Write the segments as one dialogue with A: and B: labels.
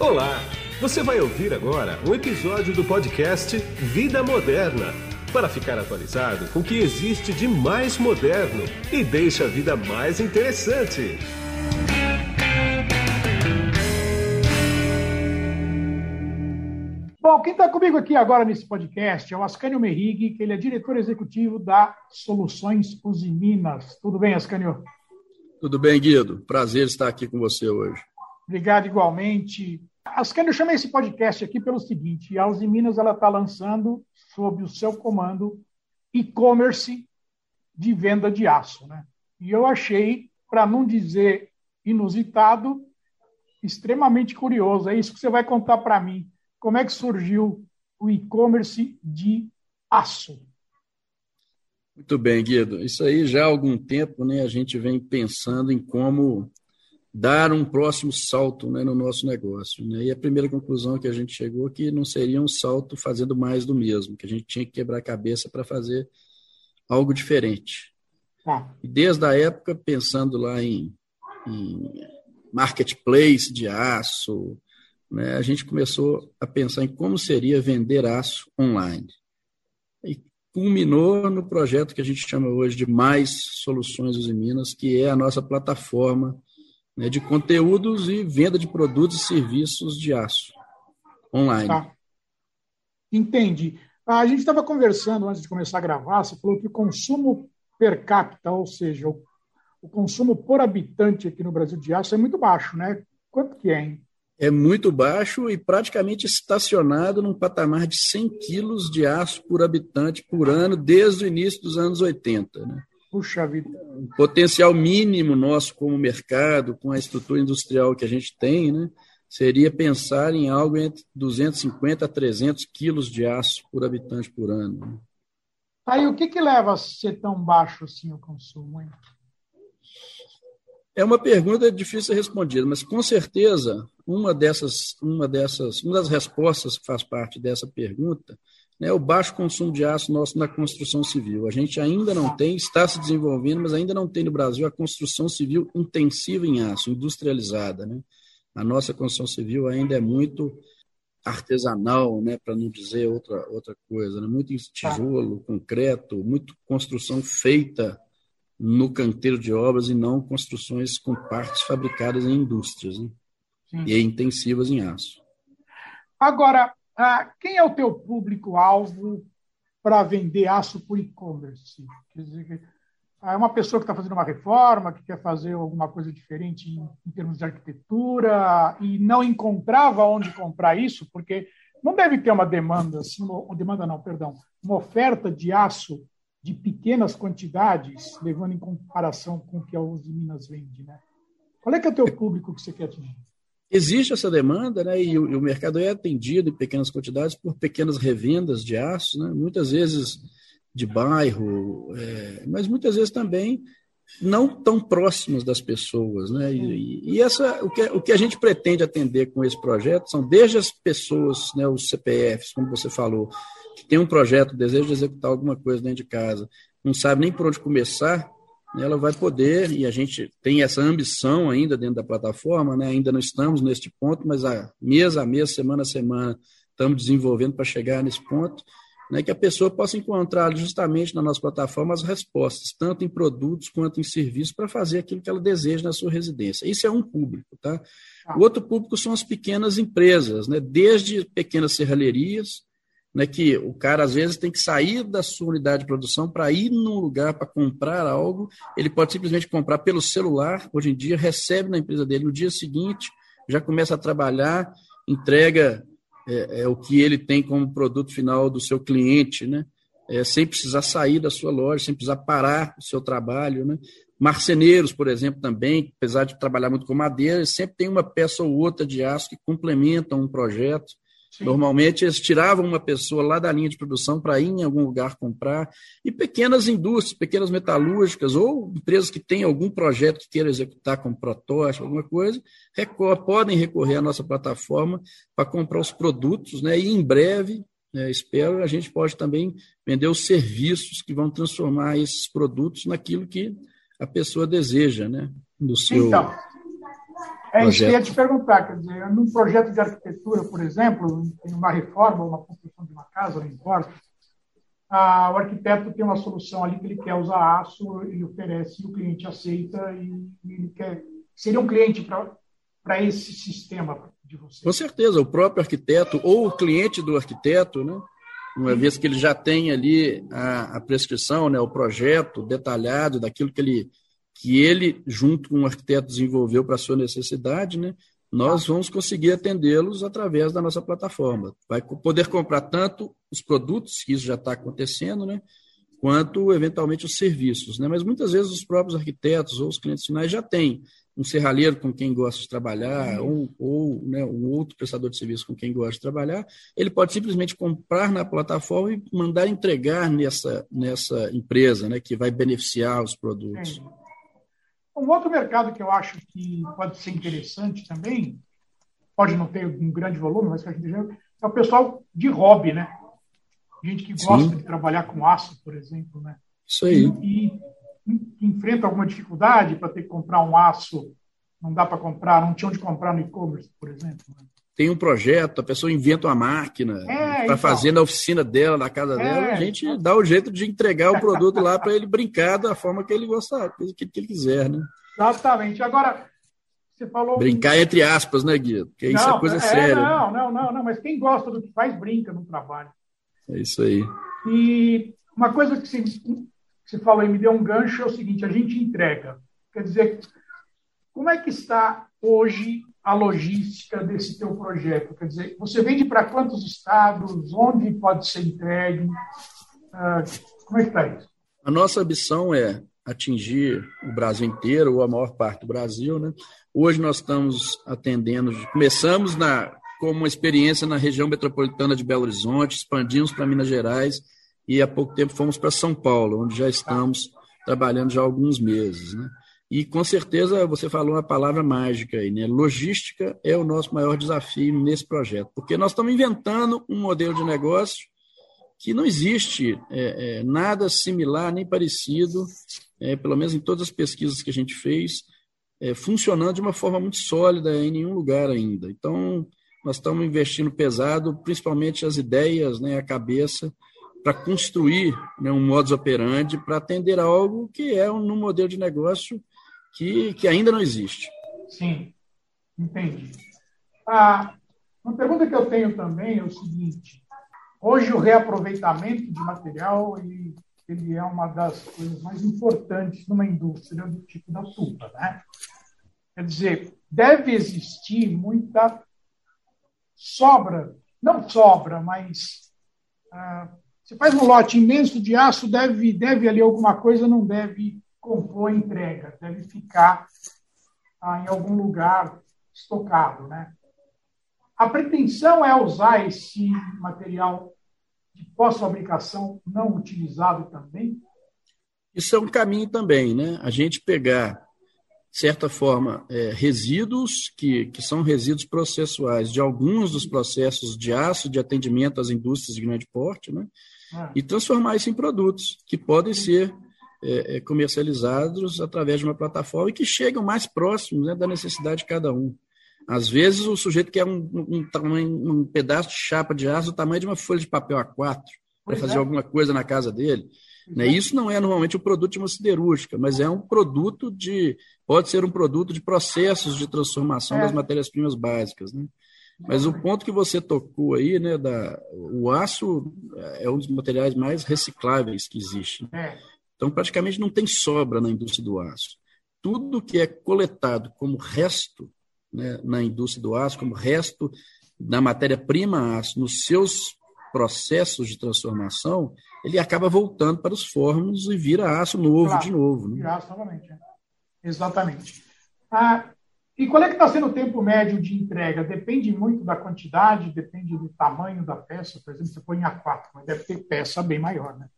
A: Olá! Você vai ouvir agora um episódio do podcast Vida Moderna para ficar atualizado com o que existe de mais moderno e deixa a vida mais interessante.
B: Bom, quem está comigo aqui agora nesse podcast é o Ascânio Merrig, que ele é diretor executivo da Soluções Uzi Minas. Tudo bem, Ascânio?
C: Tudo bem, Guido. Prazer estar aqui com você hoje.
B: Obrigado igualmente. Ascânio, eu chamei esse podcast aqui pelo seguinte, a Uzi Minas está lançando, sob o seu comando, e-commerce de venda de aço. Né? E eu achei, para não dizer inusitado, extremamente curioso. É isso que você vai contar para mim como é que surgiu o e-commerce de aço?
C: Muito bem, Guido. Isso aí já há algum tempo né, a gente vem pensando em como dar um próximo salto né, no nosso negócio. Né? E a primeira conclusão que a gente chegou é que não seria um salto fazendo mais do mesmo, que a gente tinha que quebrar a cabeça para fazer algo diferente. Ah. E desde a época, pensando lá em, em marketplace de aço, né, a gente começou a pensar em como seria vender aço online. E culminou no projeto que a gente chama hoje de Mais Soluções Uzi Minas, que é a nossa plataforma né, de conteúdos e venda de produtos e serviços de aço online. Tá.
B: Entendi. A gente estava conversando antes de começar a gravar, você falou que o consumo per capita, ou seja, o, o consumo por habitante aqui no Brasil de aço é muito baixo, né? Quanto que é, hein?
C: é muito baixo e praticamente estacionado num patamar de 100 quilos de aço por habitante por ano desde o início dos anos 80. Né?
B: Puxa vida.
C: O potencial mínimo nosso como mercado, com a estrutura industrial que a gente tem, né, seria pensar em algo entre 250 a 300 quilos de aço por habitante por ano. Né?
B: Aí o que, que leva a ser tão baixo assim o consumo? Hein?
C: É uma pergunta difícil de responder, mas com certeza uma dessas, uma dessas, uma das respostas que faz parte dessa pergunta é o baixo consumo de aço nosso na construção civil. A gente ainda não tem, está se desenvolvendo, mas ainda não tem no Brasil a construção civil intensiva em aço, industrializada. Né? A nossa construção civil ainda é muito artesanal, né, para não dizer outra, outra coisa, né? muito tijolo, concreto, muito construção feita no canteiro de obras e não construções com partes fabricadas em indústrias né? e intensivas em aço.
B: Agora, ah, quem é o teu público-alvo para vender aço por e-commerce? É uma pessoa que está fazendo uma reforma, que quer fazer alguma coisa diferente em, em termos de arquitetura e não encontrava onde comprar isso, porque não deve ter uma demanda, assim, uma demanda não, perdão, uma oferta de aço de pequenas quantidades, levando em comparação com o que a Uzi Minas vende, né? Qual é que é o teu público que você quer atingir?
C: Existe essa demanda, né? E o, e o mercado é atendido em pequenas quantidades por pequenas revendas de aço, né? Muitas vezes de bairro, é, mas muitas vezes também não tão próximas das pessoas, né? E, e, essa, o que, o que a gente pretende atender com esse projeto são desde as pessoas, né, os CPFs, como você falou, que tem um projeto, deseja de executar alguma coisa dentro de casa, não sabe nem por onde começar, ela vai poder, e a gente tem essa ambição ainda dentro da plataforma, né? ainda não estamos neste ponto, mas a mês a mês, semana a semana, estamos desenvolvendo para chegar nesse ponto, né? que a pessoa possa encontrar justamente na nossa plataforma as respostas, tanto em produtos quanto em serviços, para fazer aquilo que ela deseja na sua residência. Isso é um público. Tá? tá? O outro público são as pequenas empresas, né? desde pequenas serralherias, né, que o cara às vezes tem que sair da sua unidade de produção para ir num lugar para comprar algo, ele pode simplesmente comprar pelo celular, hoje em dia, recebe na empresa dele no dia seguinte, já começa a trabalhar, entrega é, é, o que ele tem como produto final do seu cliente, né? É, sem precisar sair da sua loja, sem precisar parar o seu trabalho. Né? Marceneiros, por exemplo, também, apesar de trabalhar muito com madeira, sempre tem uma peça ou outra de aço que complementam um projeto. Sim. Normalmente eles tiravam uma pessoa lá da linha de produção para ir em algum lugar comprar. E pequenas indústrias, pequenas metalúrgicas, ou empresas que têm algum projeto que queiram executar como protótipo, alguma coisa, podem recorrer à nossa plataforma para comprar os produtos, né? E em breve, né, espero, a gente pode também vender os serviços que vão transformar esses produtos naquilo que a pessoa deseja, né? Do seu.
B: Então, É isso que eu ia te perguntar, quer dizer, num projeto de arquitetura, por exemplo, em uma reforma, uma construção de uma casa, não importa, a, o arquiteto tem uma solução ali que ele quer usar aço, ele oferece, e o cliente aceita, e, ele quer. Seria um cliente para esse sistema de você?
C: Com certeza, o próprio arquiteto ou o cliente do arquiteto, né? uma vez que ele já tem ali a, a prescrição, né, o projeto detalhado daquilo que ele, que ele, junto com o arquiteto, desenvolveu para a sua necessidade, né, nós vamos conseguir atendê-los através da nossa plataforma. Vai poder comprar tanto os produtos, que isso já está acontecendo, né, quanto, eventualmente, os serviços. Né? Mas muitas vezes os próprios arquitetos ou os clientes finais já têm um serralheiro com quem gosta de trabalhar, ou, ou né, um outro prestador de serviço com quem gosta de trabalhar, ele pode simplesmente comprar na plataforma e mandar entregar nessa, nessa empresa, né, que vai beneficiar os produtos.
B: Um outro mercado que eu acho que pode ser interessante também, pode não ter um grande volume, mas que a gente é o pessoal de hobby, né? Gente que gosta Sim. de trabalhar com aço, por exemplo, né?
C: Isso aí.
B: E, e enfrenta alguma dificuldade para ter que comprar um aço, não dá para comprar, não tinha onde comprar no e-commerce, por exemplo. Né?
C: Tem um projeto, a pessoa inventa uma máquina é, para então. fazer na oficina dela, na casa é, dela, a gente então. dá o jeito de entregar o produto lá para ele brincar da forma que ele gostar, que, que ele quiser, né?
B: Exatamente. Agora, você falou.
C: Brincar entre aspas, né, Guido? Porque não, isso é coisa é, séria.
B: Não, não, não, não, mas quem gosta do que faz, brinca no trabalho.
C: É isso aí.
B: E uma coisa que se você falou e me deu um gancho, é o seguinte, a gente entrega. Quer dizer, como é que está hoje a logística desse teu projeto? Quer dizer, você vende para quantos estados? Onde pode ser entregue? Ah, como é que está isso?
C: A nossa ambição é atingir o Brasil inteiro, ou a maior parte do Brasil. Né? Hoje nós estamos atendendo, começamos na, com uma experiência na região metropolitana de Belo Horizonte, expandimos para Minas Gerais e há pouco tempo fomos para São Paulo, onde já estamos trabalhando já há alguns meses. Né? E com certeza você falou uma palavra mágica aí, né? Logística é o nosso maior desafio nesse projeto, porque nós estamos inventando um modelo de negócio que não existe é, é, nada similar nem parecido, é, pelo menos em todas as pesquisas que a gente fez, é, funcionando de uma forma muito sólida em nenhum lugar ainda. Então, nós estamos investindo pesado, principalmente as ideias, né, a cabeça, para construir né, um modus operandi para atender algo que é um, um modelo de negócio que, que ainda não existe.
B: Sim, entendi. Ah, uma pergunta que eu tenho também é o seguinte: hoje o reaproveitamento de material ele, ele é uma das coisas mais importantes numa indústria do tipo da tuba, né? Quer dizer, deve existir muita sobra, não sobra, mas ah, você faz um lote imenso de aço, deve, deve ali alguma coisa, não deve compor a entrega, deve ficar ah, em algum lugar estocado. Né? A pretensão é usar esse material de pós-fabricação não utilizado também?
C: Isso é um caminho também, né? A gente pegar de certa forma, é, resíduos, que, que são resíduos processuais de alguns dos processos de aço de atendimento às indústrias de grande porte, né? Ah. e transformar isso em produtos que podem ser é, é, comercializados através de uma plataforma e que chegam mais próximos né, da necessidade de cada um. Às vezes, o sujeito quer um, um, um, um pedaço de chapa de aço do tamanho de uma folha de papel A4 para fazer é. alguma coisa na casa dele. Né? Isso não é normalmente um produto de uma siderúrgica, mas é um produto de. pode ser um produto de processos de transformação é. das matérias-primas básicas. Né? Mas o ponto que você tocou aí, né, da, o aço é um dos materiais mais recicláveis que existe. Né? Então, praticamente não tem sobra na indústria do aço. Tudo que é coletado como resto né, na indústria do aço, como resto da matéria-prima aço, nos seus processos de transformação, ele acaba voltando para os fornos e vira aço novo claro, de novo. Né?
B: Vira aço novamente. É. Exatamente. Ah, e qual é que está sendo o tempo médio de entrega? Depende muito da quantidade, depende do tamanho da peça. Por exemplo, você põe A4, mas deve ter peça bem maior, né?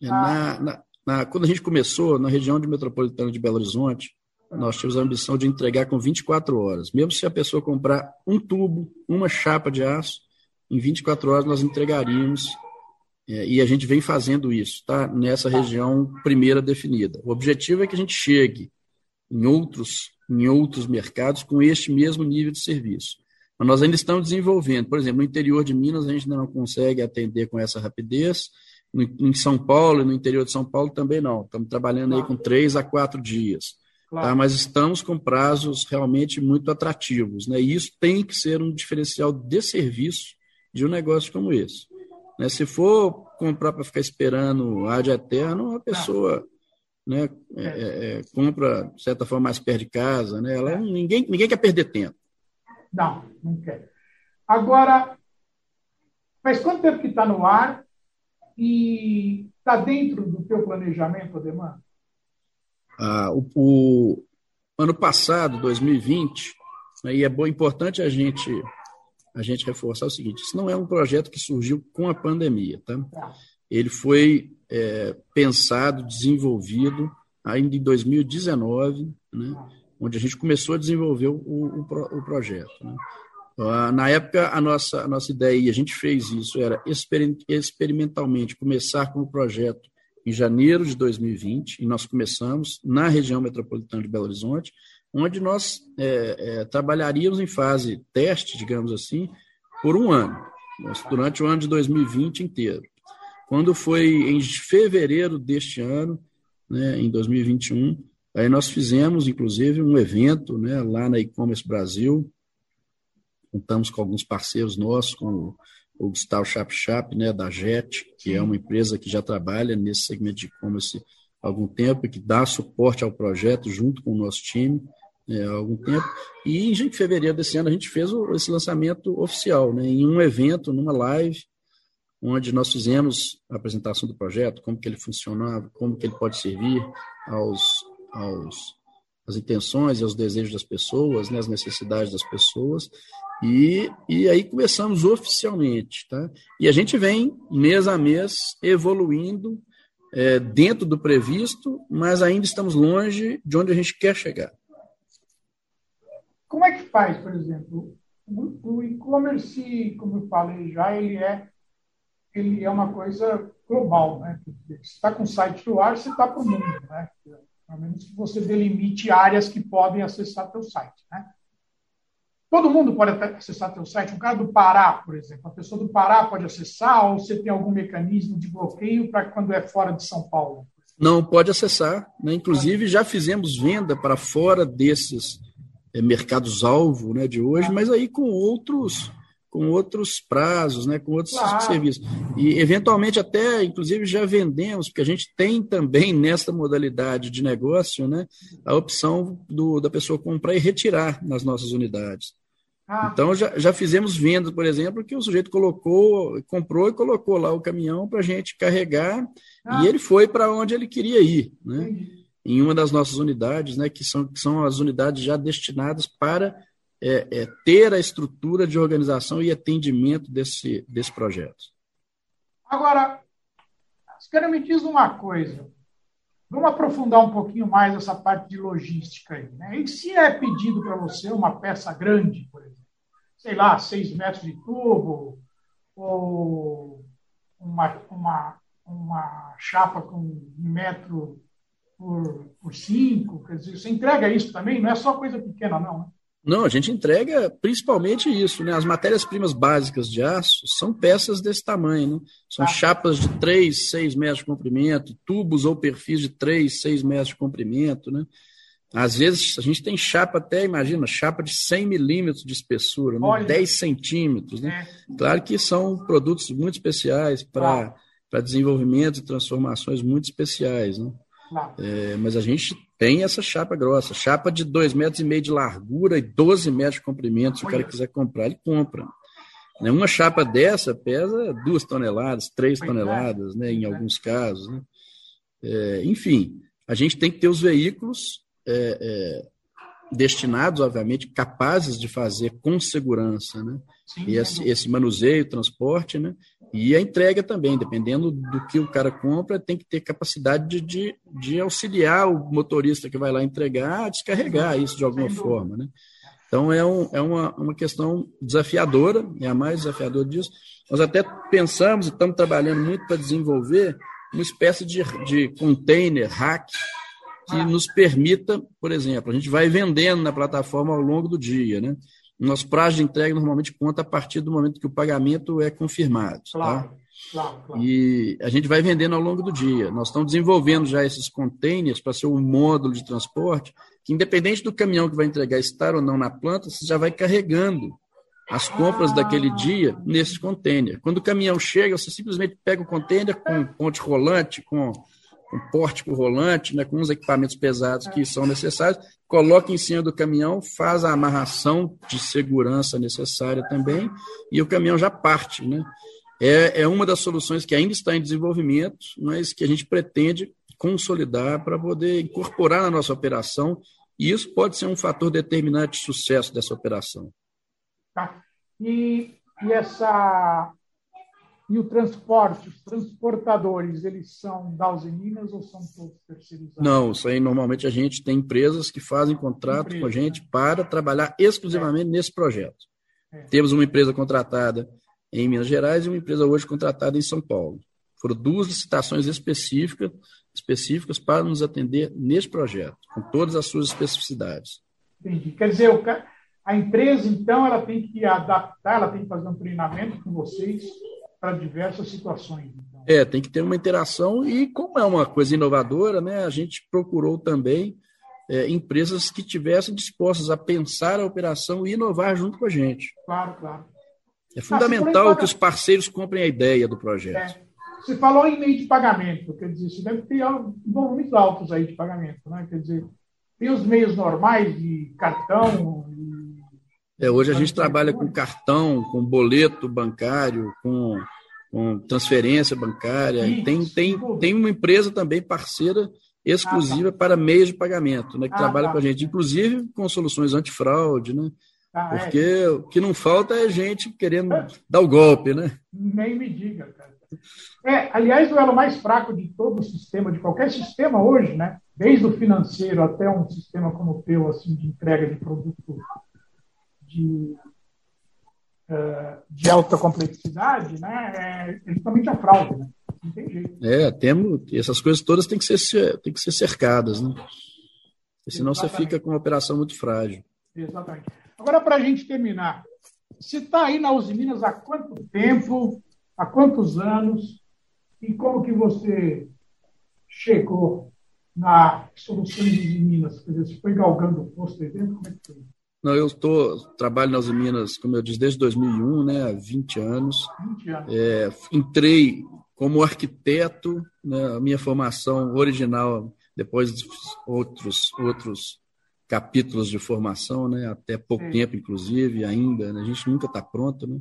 C: É, na, na, na, quando a gente começou, na região de metropolitana de Belo Horizonte, nós tínhamos a ambição de entregar com 24 horas. Mesmo se a pessoa comprar um tubo, uma chapa de aço, em 24 horas nós entregaríamos é, e a gente vem fazendo isso, tá? Nessa região primeira definida. O objetivo é que a gente chegue em outros em outros mercados com este mesmo nível de serviço. Mas nós ainda estamos desenvolvendo. Por exemplo, no interior de Minas, a gente ainda não consegue atender com essa rapidez. Em São Paulo e no interior de São Paulo também não. Estamos trabalhando aí com três a quatro dias. Claro. Tá? Mas estamos com prazos realmente muito atrativos. Né? E isso tem que ser um diferencial de serviço de um negócio como esse. Né? Se for comprar para ficar esperando ad eterno, a pessoa né, é, é, é, compra, de certa forma, mais perto de casa. Né? Ela, ninguém, ninguém quer perder tempo.
B: Não, não quer. Agora, faz quanto tempo que está no ar e está dentro do teu planejamento a demanda?
C: Ah, o, o, ano passado, 2020, né, e é bom, importante a gente a gente reforçar o seguinte: isso não é um projeto que surgiu com a pandemia, tá? tá. Ele foi é, pensado, desenvolvido ainda em 2019, né, onde a gente começou a desenvolver o, o, o projeto. Né. Ah, na época, a nossa, a nossa ideia, e a gente fez isso, era experimentalmente começar com o projeto em janeiro de 2020, e nós começamos na região metropolitana de Belo Horizonte, onde nós é, é, trabalharíamos em fase teste, digamos assim, por um ano, durante o ano de 2020 inteiro. Quando foi em fevereiro deste ano, né, em 2021, aí nós fizemos, inclusive, um evento né, lá na e-commerce Brasil, contamos com alguns parceiros nossos, com o Gustavo Chap Chap, né, da JET, que é uma empresa que já trabalha nesse segmento de e-commerce há algum tempo e que dá suporte ao projeto junto com o nosso time é, há algum tempo. E em fevereiro desse ano a gente fez esse lançamento oficial, né, em um evento, numa live, onde nós fizemos a apresentação do projeto, como que ele funcionava, como que ele pode servir aos, aos as intenções e aos desejos das pessoas, né, as necessidades das pessoas, e, e aí começamos oficialmente. Tá? E a gente vem, mês a mês, evoluindo é, dentro do previsto, mas ainda estamos longe de onde a gente quer chegar.
B: Como é que faz, por exemplo? O, e-commerce, como eu falei já, ele é, ele é uma coisa global. Né? Você está com o site no ar, você está para o mundo. Né? Pelo menos que você delimite áreas que podem acessar teu site. Né? Todo mundo pode acessar teu site. Um cara do Pará, por exemplo, a pessoa do Pará pode acessar ou você tem algum mecanismo de bloqueio para quando é fora de São Paulo?
C: Não, pode acessar. Né? Inclusive, já fizemos venda para fora desses é, mercados-alvo né, de hoje, mas aí com outros com outros prazos, né, com outros claro. serviços. E, eventualmente, até, inclusive, já vendemos, porque a gente tem também, nesta modalidade de negócio, né, a opção do, da pessoa comprar e retirar nas nossas unidades. Ah. Então, já, já fizemos vendas, por exemplo, que o sujeito colocou, comprou e colocou lá o caminhão para a gente carregar ah. e ele foi para onde ele queria ir, né? Em uma das nossas unidades, né, que são, que são as unidades já destinadas para é, é, ter a estrutura de organização e atendimento desse, desse projeto.
B: Agora, quero me diz uma coisa. Vamos aprofundar um pouquinho mais essa parte de logística aí. Né? E se é pedido para você uma peça grande, sei lá, seis metros de tubo, ou uma, uma, uma chapa com um metro por, por cinco, quer dizer, você entrega isso também? Não é só coisa pequena, não, né?
C: Não, a gente entrega principalmente isso, né? As matérias-primas básicas de aço são peças desse tamanho, né? São ah. chapas de 3, 6 metros de comprimento, tubos ou perfis de 3, 6 metros de comprimento, né? Às vezes a gente tem chapa até, imagina, chapa de 100 milímetros de espessura, né? 10 centímetros, né? É. Claro que são produtos muito especiais para ah. desenvolvimento e transformações muito especiais, né? É, mas a gente tem essa chapa grossa, chapa de 2,5 metros e meio de largura e 12 metros de comprimento. Se o cara quiser comprar, ele compra. Né, uma chapa dessa pesa duas toneladas, três é. toneladas, né, em é. alguns casos. Né? É, enfim, a gente tem que ter os veículos é, é, destinados, obviamente, capazes de fazer com segurança né? Sim, esse, esse, manuseio, transporte, né? E a entrega também, dependendo do que o cara compra, tem que ter capacidade de, de, de auxiliar o motorista que vai lá entregar a descarregar isso de alguma forma, né? Então é, um, é uma, uma questão desafiadora, é a mais desafiadora disso. Nós até pensamos e estamos trabalhando muito para desenvolver uma espécie de, de container, hack, que nos permita, por exemplo, a gente vai vendendo na plataforma ao longo do dia, né? Nosso prazo de entrega normalmente conta a partir do momento que o pagamento é confirmado. Tá? Claro, tá? claro, claro. E a gente vai vendendo ao longo do dia. Nós estamos desenvolvendo já esses containers para ser um módulo de transporte que, independente do caminhão que vai entregar estar ou não na planta, você já vai carregando as compras ah. daquele dia nesse container. Quando o caminhão chega, você simplesmente pega o container com ponte rolante, com um pórtico rolante, né, com os equipamentos pesados que são necessários, coloca em cima do caminhão, faz a amarração de segurança necessária também, e o caminhão já parte. Né? É, é uma das soluções que ainda está em desenvolvimento, mas que a gente pretende consolidar para poder incorporar na nossa operação, e isso pode ser um fator determinante de sucesso dessa operação.
B: Tá. E, e essa e o transporte, os transportadores, eles são da Minas ou são todos terceirizados?
C: Não, isso aí normalmente a gente tem empresas que fazem contrato empresa, com a gente né? para trabalhar exclusivamente é. nesse projeto. É. Temos uma empresa contratada em Minas Gerais e uma empresa hoje contratada em São Paulo. Foram duas licitações específicas, específicas para nos atender nesse projeto, com todas as suas especificidades.
B: Entendi. Quer dizer, a empresa, então, ela tem que adaptar, ela tem que fazer um treinamento com vocês para diversas situações. Então.
C: É, tem que ter uma interação e como é uma coisa inovadora, né, a gente procurou também é, empresas que tivessem dispostas a pensar a operação e inovar junto com a gente.
B: Claro, claro.
C: É fundamental ah, que os parceiros comprem a ideia do projeto. É.
B: Você falou em meio de pagamento, quer dizer, você deve ter volumes altos aí de pagamento, né? Quer dizer, tem os meios normais de cartão,
C: é, hoje a gente trabalha com cartão, com boleto bancário, com, com transferência bancária. Tem, tem, tem uma empresa também parceira exclusiva ah, tá. para meios de pagamento, né, que ah, trabalha tá. com a gente, inclusive com soluções antifraude, né? Ah, porque é. o que não falta é gente querendo é. dar o golpe, né?
B: Nem me diga, cara. É, aliás, o elo mais fraco de todo o sistema, de qualquer sistema hoje, né? Desde o financeiro até um sistema como o teu, assim, de entrega de produto de, de alta complexidade, né, é justamente a fraude. Né? Não tem jeito.
C: É, temos, essas coisas todas têm que ser, têm que ser cercadas, né? Porque senão Exatamente. você fica com uma operação muito frágil.
B: Exatamente. Agora, para a gente terminar, você está aí na Uzi Minas há quanto tempo, há quantos anos, e como que você chegou na Soluções de Minas? Quer dizer, você foi galgando o posto aí dentro? Como é que foi?
C: Não, eu estou trabalho nas Minas, como eu disse, desde 2001, né, há 20 anos. 20 anos. É, entrei como arquiteto, né, a minha formação original, depois outros outros capítulos de formação, né, até pouco Sim. tempo, inclusive, ainda. Né, a gente nunca está pronto, né?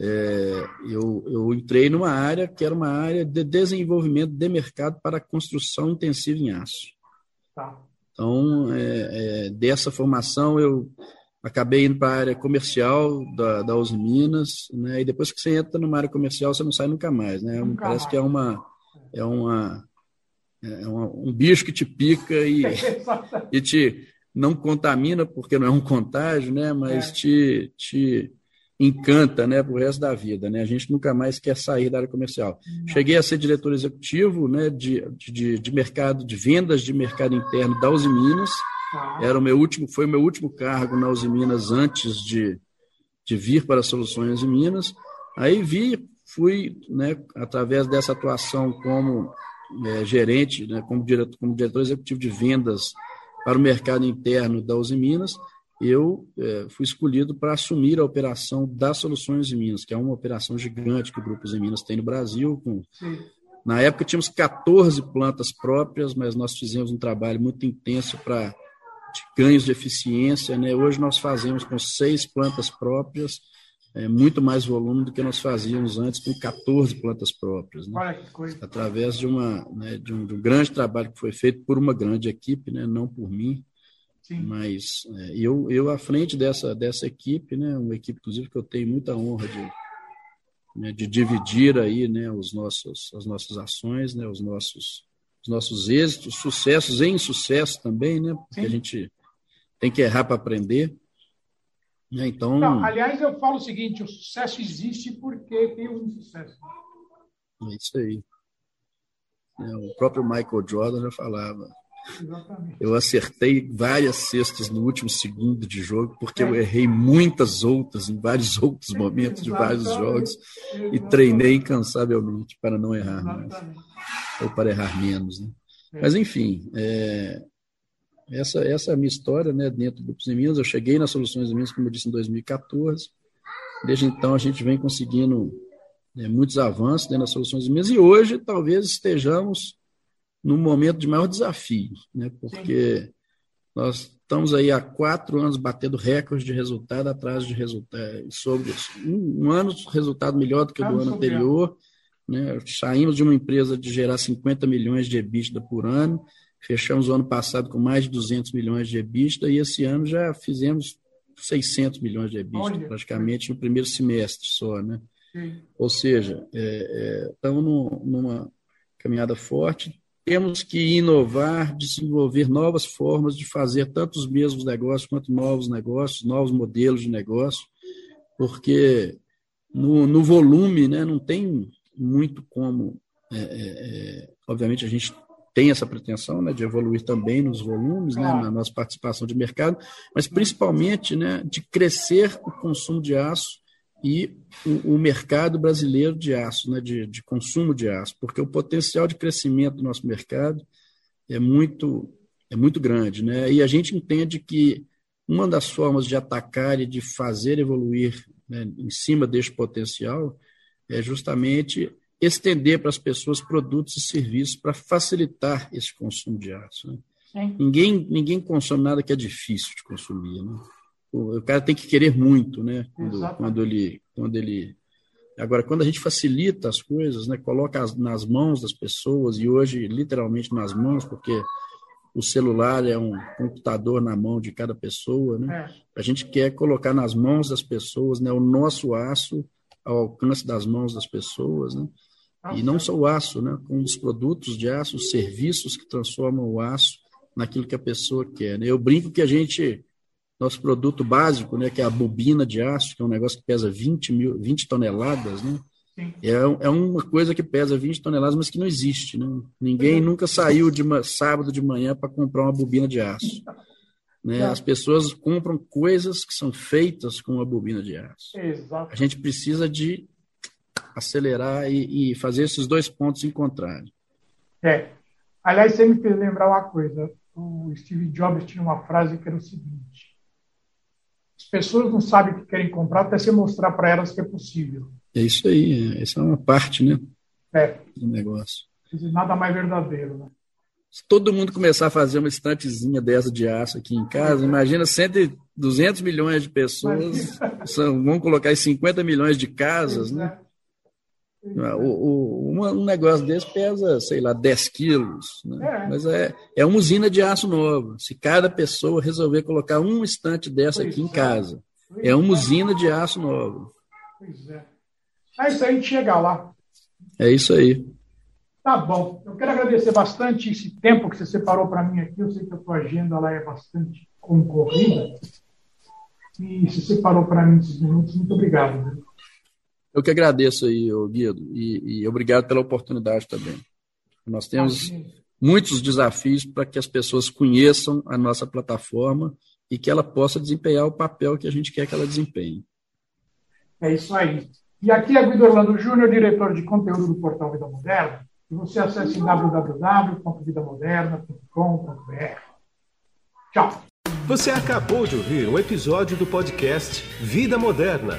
C: É, eu, eu entrei numa área que era uma área de desenvolvimento de mercado para construção intensiva em aço. Tá. Então, é, é, dessa formação, eu acabei indo para a área comercial da, da Uzi Minas, né? E depois que você entra numa área comercial, você não sai nunca mais, né? Nunca Parece mais. que é uma é uma é uma, um bicho que te pica e, e te não contamina porque não é um contágio, né? Mas é. te, te encanta, né, para o resto da vida, né? A gente nunca mais quer sair da área comercial. Cheguei a ser diretor executivo, né, de, de, de, mercado, de vendas de mercado interno da Uzi Minas. Ah. Era o meu último, foi o meu último cargo na Uzi Minas antes de, de vir para Soluções em Minas. Aí vi, fui, né, através dessa atuação como é, gerente, né, como diretor, como diretor executivo de vendas para o mercado interno da Uzi Minas eu é, fui escolhido para assumir a operação das Soluções em Minas, que é uma operação gigante que o Grupo em Minas tem no Brasil. Com... Na época tínhamos 14 plantas próprias, mas nós fizemos um trabalho muito intenso para ganhos de eficiência. Né? Hoje nós fazemos com seis plantas próprias, é, muito mais volume do que nós fazíamos antes com 14 plantas próprias. Né? Através de, uma, né, de, um, de um grande trabalho que foi feito por uma grande equipe, né, não por mim. Sim. Mas é, eu, eu, à frente dessa, dessa equipe, né, uma equipe, inclusive, que eu tenho muita honra de, né, de dividir aí, né, os nossos, as nossas ações, né, os nossos, os nossos êxitos, sucessos e insucessos também, né, porque Sim. a gente tem que errar para aprender. Né, então,
B: Não, aliás, eu falo o seguinte: o sucesso existe porque tem um sucesso.
C: É isso aí. É, o próprio Michael Jordan já falava. Exatamente. Eu acertei várias cestas no último segundo de jogo, porque é. eu errei muitas outras em vários outros momentos de vários jogos Exatamente. e treinei incansavelmente para não errar mais, ou para errar menos. Né? É. Mas, enfim, é, essa, essa é a minha história né, dentro do Grupos em Minas. Eu cheguei nas Soluções em Minas, como eu disse, em 2014. Desde então, a gente vem conseguindo né, muitos avanços dentro das Soluções em Minas e hoje talvez estejamos num momento de maior desafio, né, porque Sim. nós estamos aí há quatro anos batendo recordes de resultado atrás de resultado, sobre um, um ano resultado melhor do que o do ano anterior. Né, saímos de uma empresa de gerar 50 milhões de EBITDA por ano Fechamos o ano passado com mais de 200 milhões de EBITDA e esse ano já fizemos 600 milhões de EBITDA, Olha. praticamente no primeiro semestre só, né? Sim. Ou seja, é, é, estamos numa caminhada forte. Temos que inovar, desenvolver novas formas de fazer tanto os mesmos negócios quanto novos negócios, novos modelos de negócio, porque no, no volume né, não tem muito como. É, é, é obviamente, a gente tem essa pretensão né, de evoluir também nos volumes, né, na nossa participação de mercado, mas principalmente né, de crescer o consumo de aço e o, o mercado brasileiro de aço, né, de, de consumo de aço, porque o potencial de crescimento do nosso mercado é muito, é muito grande. Né, e a gente entende que uma das formas de atacar e de fazer evoluir né, em cima deste potencial é justamente estender para as pessoas produtos e serviços para facilitar esse consumo de aço. Né? Ninguém, ninguém consome nada que é difícil de consumir. Né? O, cara tem que querer muito, né? Quando, quando, ele, quando ele. Agora, quando a gente facilita as coisas, né? coloca as, nas mãos das pessoas, e hoje, literalmente nas mãos, porque o celular é um computador na mão de cada pessoa, né? É. A gente quer colocar nas mãos das pessoas né, o nosso aço ao alcance das mãos das pessoas, né? E não só o aço, né? com os produtos de aço, os serviços que transformam o aço naquilo que a pessoa quer. Né? Eu brinco que a gente, nosso produto básico, né, que é a bobina de aço, que é um negócio que pesa 20, mil, 20 toneladas, né? É, é uma coisa que pesa 20 toneladas, mas que não existe. Né? Ninguém nunca saiu de uma, sábado de manhã para comprar uma bobina de aço. Né? As pessoas compram coisas que são feitas com uma bobina de aço. Exato. A gente precisa de acelerar e, e fazer esses dois pontos encontrarem.
B: É. Aliás, você me fez lembrar uma coisa. O Steve Jobs tinha uma frase que era o seguinte: pessoas não sabem o que querem comprar até você mostrar para elas que é possível.
C: É isso aí, é, essa é uma parte, né?
B: É.
C: Do negócio.
B: Nada mais verdadeiro, né?
C: Se todo mundo começar a fazer uma estantezinha dessa de aço aqui em casa, imagina 100, 200 milhões de pessoas, são, vão colocar 50 milhões de casas, né? É. O, o, um negócio desse pesa, sei lá, 10 quilos. Né? É. Mas é, é uma usina de aço nova. Se cada pessoa resolver colocar um estante dessa pois aqui é. em casa, é uma usina de aço nova.
B: Pois é. É isso aí, chega lá.
C: É isso aí.
B: Tá bom. Eu quero agradecer bastante esse tempo que você separou para mim aqui. Eu sei que a tua agenda lá é bastante concorrida. E você separou para mim esses minutos. Muito obrigado.
C: Eu que agradeço aí, Guido, e, e obrigado pela oportunidade também. Nós temos muitos desafios para que as pessoas conheçam a nossa plataforma e que ela possa desempenhar o papel que a gente quer que ela desempenhe.
B: É isso aí. E aqui é Guido Orlando Júnior, diretor de conteúdo do portal Vida Moderna. E você acesse www.vidamoderna.com.br. Tchau.
A: Você acabou de ouvir um episódio do podcast Vida Moderna